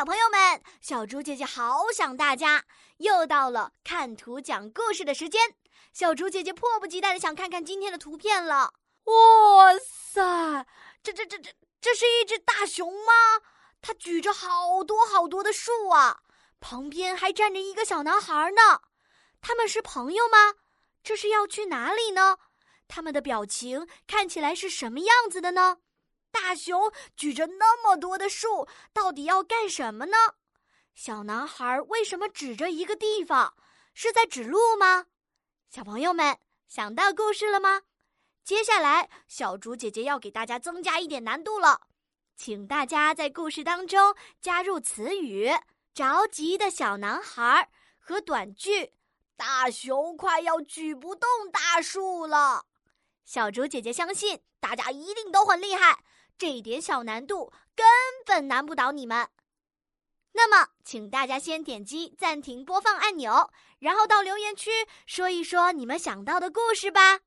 小朋友们，小猪姐姐好想大家！又到了看图讲故事的时间，小猪姐姐迫不及待的想看看今天的图片了。哇塞，这这这这这是一只大熊吗？它举着好多好多的树啊，旁边还站着一个小男孩呢。他们是朋友吗？这是要去哪里呢？他们的表情看起来是什么样子的呢？大熊举着那么多的树，到底要干什么呢？小男孩为什么指着一个地方？是在指路吗？小朋友们想到故事了吗？接下来，小竹姐姐要给大家增加一点难度了，请大家在故事当中加入词语“着急的小男孩”和短句“大熊快要举不动大树了”。小竹姐姐相信大家一定都很厉害。这一点小难度根本难不倒你们。那么，请大家先点击暂停播放按钮，然后到留言区说一说你们想到的故事吧。